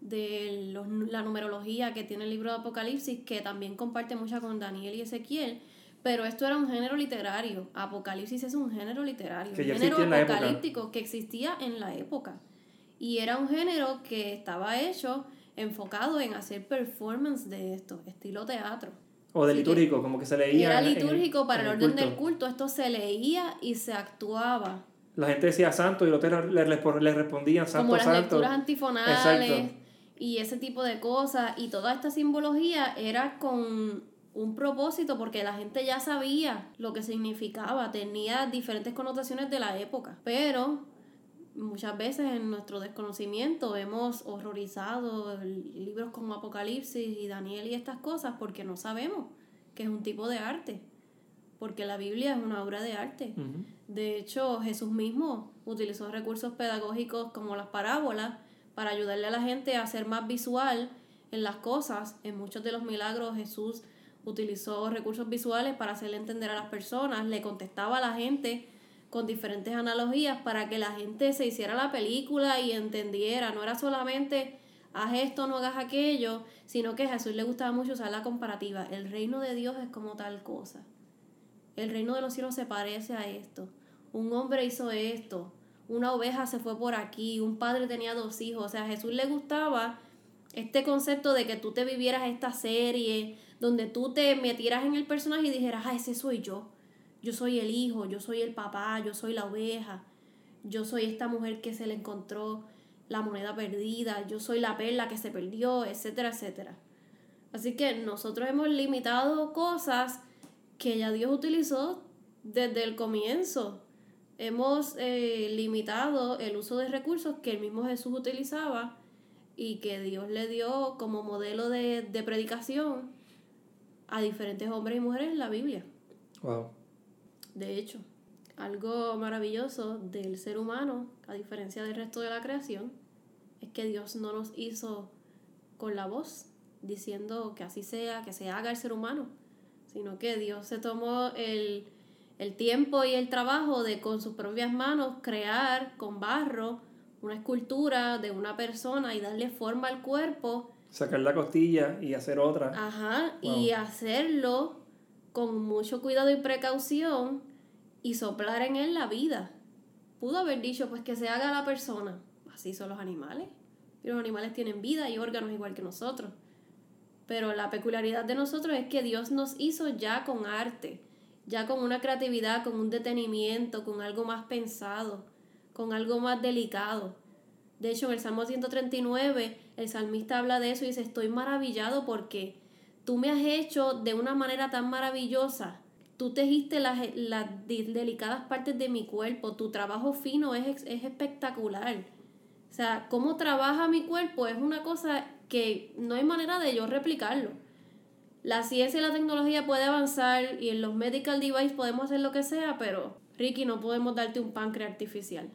de los- la numerología que tiene el libro de Apocalipsis, que también comparte mucha con Daniel y Ezequiel. Pero esto era un género literario. Apocalipsis es un género literario, Que un género apocalíptico que existía en la época. Y era un género que estaba hecho enfocado en hacer performance de esto, estilo teatro. O de Así que litúrgico, como que se leía. Era en litúrgico para en el orden del culto. Esto se leía y se actuaba. La gente decía santo y los otros le, respo- le respondían santo, como las santo. lecturas antifonales Exacto. y ese tipo de cosas. Y toda esta simbología era con un propósito porque la gente ya sabía lo que significaba. Tenía diferentes connotaciones de la época. Pero muchas veces en nuestro desconocimiento hemos horrorizado libros como Apocalipsis y Daniel y estas cosas porque no sabemos que es un tipo de arte. Porque la Biblia es una obra de arte. De hecho, Jesús mismo utilizó recursos pedagógicos como las parábolas para ayudarle a la gente a ser más visual en las cosas. En muchos de los milagros Jesús utilizó recursos visuales para hacerle entender a las personas, le contestaba a la gente con diferentes analogías para que la gente se hiciera la película y entendiera. No era solamente haz esto, no hagas aquello, sino que a Jesús le gustaba mucho usar la comparativa. El reino de Dios es como tal cosa. El reino de los cielos se parece a esto. Un hombre hizo esto. Una oveja se fue por aquí. Un padre tenía dos hijos. O sea, a Jesús le gustaba este concepto de que tú te vivieras esta serie, donde tú te metieras en el personaje y dijeras, ah, ese soy yo. Yo soy el hijo, yo soy el papá, yo soy la oveja. Yo soy esta mujer que se le encontró la moneda perdida. Yo soy la perla que se perdió, etcétera, etcétera. Así que nosotros hemos limitado cosas que ya Dios utilizó desde el comienzo. Hemos eh, limitado el uso de recursos que el mismo Jesús utilizaba y que Dios le dio como modelo de, de predicación a diferentes hombres y mujeres en la Biblia. Wow. De hecho, algo maravilloso del ser humano, a diferencia del resto de la creación, es que Dios no nos hizo con la voz, diciendo que así sea, que se haga el ser humano, sino que Dios se tomó el, el tiempo y el trabajo de con sus propias manos crear con barro una escultura de una persona y darle forma al cuerpo Sacar la costilla y hacer otra. Ajá, y hacerlo con mucho cuidado y precaución y soplar en él la vida. Pudo haber dicho, pues que se haga la persona. Así son los animales. Y los animales tienen vida y órganos igual que nosotros. Pero la peculiaridad de nosotros es que Dios nos hizo ya con arte, ya con una creatividad, con un detenimiento, con algo más pensado, con algo más delicado. De hecho, en el Salmo 139, el salmista habla de eso y dice, estoy maravillado porque tú me has hecho de una manera tan maravillosa. Tú tejiste las, las de- delicadas partes de mi cuerpo. Tu trabajo fino es, es espectacular. O sea, cómo trabaja mi cuerpo es una cosa que no hay manera de yo replicarlo. La ciencia y la tecnología puede avanzar y en los medical devices podemos hacer lo que sea, pero Ricky, no podemos darte un páncreas artificial.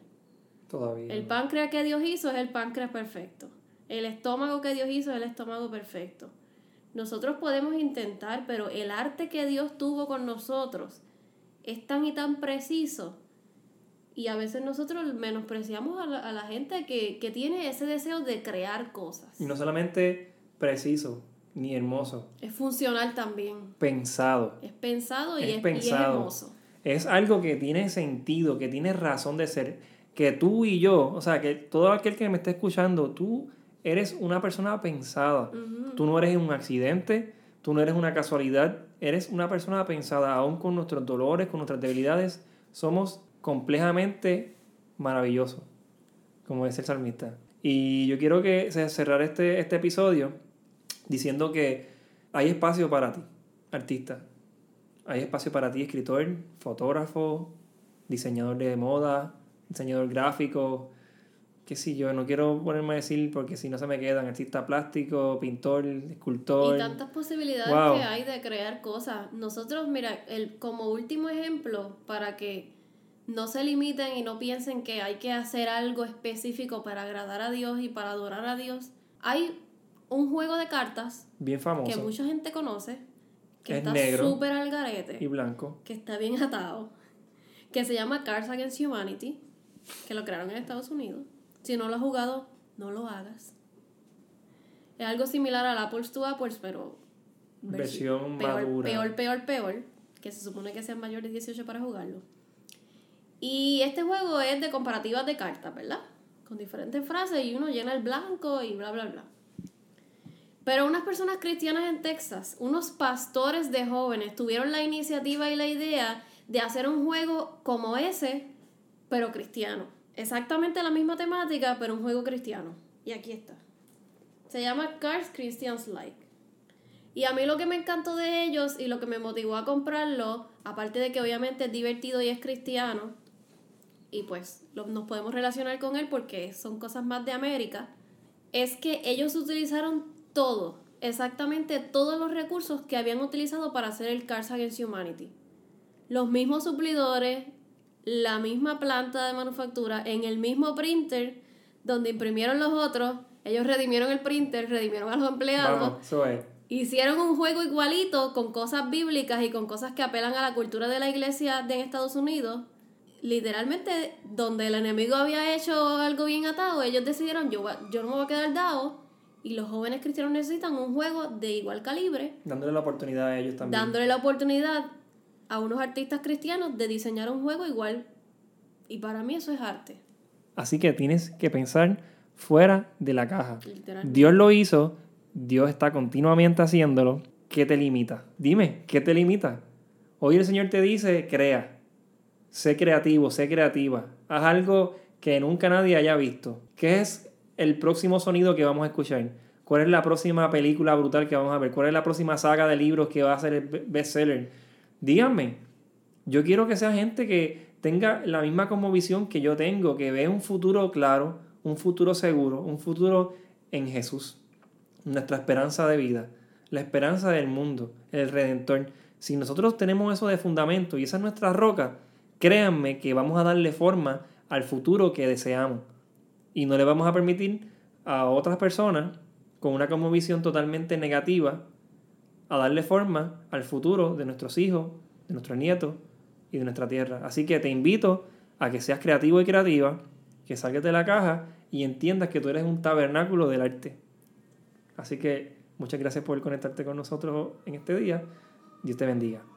Todavía. El páncreas que Dios hizo es el páncreas perfecto. El estómago que Dios hizo es el estómago perfecto. Nosotros podemos intentar, pero el arte que Dios tuvo con nosotros es tan y tan preciso Y a veces nosotros menospreciamos a la, a la gente que, que tiene ese deseo de crear cosas. Y no solamente preciso ni hermoso, Es funcional también. pensado. Es pensado y Es es, y es pensado. hermoso. Es algo que tiene sentido, que tiene razón de ser. Que tú y yo, o sea, que todo aquel que me esté escuchando, tú eres una persona pensada. Tú no eres un accidente, tú no eres una casualidad, eres una persona pensada, aún con nuestros dolores, con nuestras debilidades, somos complejamente maravillosos, como dice el salmista. Y yo quiero que se- cerrar este, este episodio diciendo que hay espacio para ti, artista. Hay espacio para ti, escritor, fotógrafo, diseñador de moda, diseñador gráfico, qué sé yo, no quiero ponerme a decir porque si no se me quedan, artista plástico, pintor, escultor. Y tantas posibilidades Wow. que hay de crear cosas. Nosotros, mira, el, como último ejemplo, para que no se limiten y no piensen que hay que hacer algo específico para agradar a Dios y para adorar a Dios, hay un juego de cartas Bien que famoso mucha gente conoce, que Es está súper al garete, y blanco. que está bien atado, que se llama Cards Against Humanity, que lo crearon en Estados Unidos. Si no lo has jugado, no lo hagas. Es algo similar al Apples to Apples, pero versi- Versión peor, madura. peor, peor, peor, que se supone que sean mayores de 18 para jugarlo. Y este juego es de comparativas de cartas, ¿verdad? Con diferentes frases y uno llena el blanco y bla, bla, bla. Pero unas personas cristianas en Texas, unos pastores de jóvenes, tuvieron la iniciativa y la idea de hacer un juego como ese, pero cristiano. Exactamente la misma temática, pero un juego cristiano. Y aquí está. Se llama Cards Christians Like. Y a mí lo que me encantó de ellos y lo que me motivó a comprarlo, aparte de que obviamente es divertido y es cristiano, y pues lo- nos podemos relacionar con él porque son cosas más de América, es que ellos utilizaron todo, exactamente todos los recursos que habían utilizado para hacer el Cards Against Humanity. Los mismos suplidores, la misma planta de manufactura, en el mismo printer donde imprimieron los otros, ellos redimieron el printer, redimieron a los empleados. Vamos. Hicieron un juego igualito con cosas bíblicas y con cosas que apelan a la cultura de la iglesia de Estados Unidos. Literalmente, donde el enemigo había hecho algo bien atado, ellos decidieron, yo, yo no me voy a quedar dado. Y los jóvenes cristianos necesitan un juego de igual calibre, Dándole la oportunidad a ellos también. dándole la oportunidad a unos artistas cristianos de diseñar un juego igual. Y para mí eso es arte. Así que tienes que pensar fuera de la caja. Dios lo hizo, Dios está continuamente haciéndolo. ¿Qué te limita? Dime, ¿qué te limita? Hoy el Señor te dice, crea. Sé creativo, sé creativa. Haz algo que nunca nadie haya visto. ¿Qué es el próximo sonido que vamos a escuchar? ¿Cuál es la próxima película brutal que vamos a ver? ¿Cuál es la próxima saga de libros que va a ser el be- bestseller? Díganme. Yo quiero que sea gente que tenga la misma como visión que yo tengo, que vea un futuro claro, un futuro seguro, un futuro en Jesús, nuestra esperanza de vida, la esperanza del mundo, el Redentor. Si nosotros tenemos eso de fundamento y esa es nuestra roca, créanme que vamos a darle forma al futuro que deseamos y no le vamos a permitir a otras personas con una como visión totalmente negativa a darle forma al futuro de nuestros hijos, de nuestros nietos y de nuestra tierra. Así que te invito a que seas creativo y creativa, que salgas de la caja y entiendas que tú eres un tabernáculo del arte. Así que muchas gracias por conectarte con nosotros en este día. Dios te bendiga.